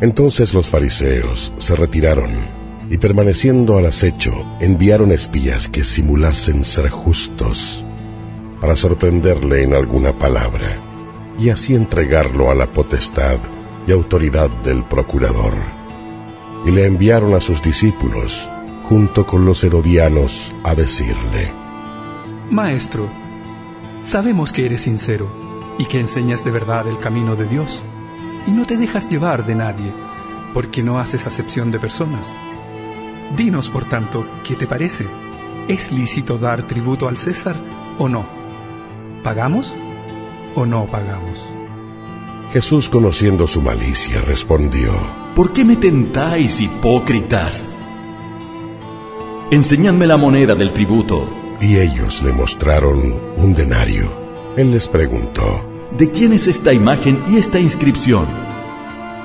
Entonces los fariseos se retiraron y permaneciendo al acecho enviaron espías que simulasen ser justos para sorprenderle en alguna palabra y así entregarlo a la potestad y autoridad del procurador. Y le enviaron a sus discípulos junto con los herodianos a decirle, Maestro, sabemos que eres sincero y que enseñas de verdad el camino de Dios y no te dejas llevar de nadie, porque no haces acepción de personas. Dinos, por tanto, ¿qué te parece? ¿Es lícito dar tributo al César o no? ¿Pagamos o no pagamos? Jesús, conociendo su malicia, respondió, ¿Por qué me tentáis, hipócritas? Enseñadme la moneda del tributo. Y ellos le mostraron un denario. Él les preguntó, ¿De quién es esta imagen y esta inscripción?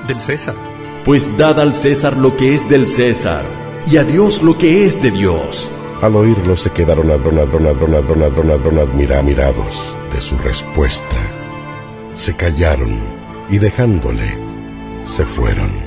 Del César. Pues dad al César lo que es del César, y a Dios lo que es de Dios. Al oírlo se quedaron admirados de su respuesta. Se callaron y dejándole, se fueron.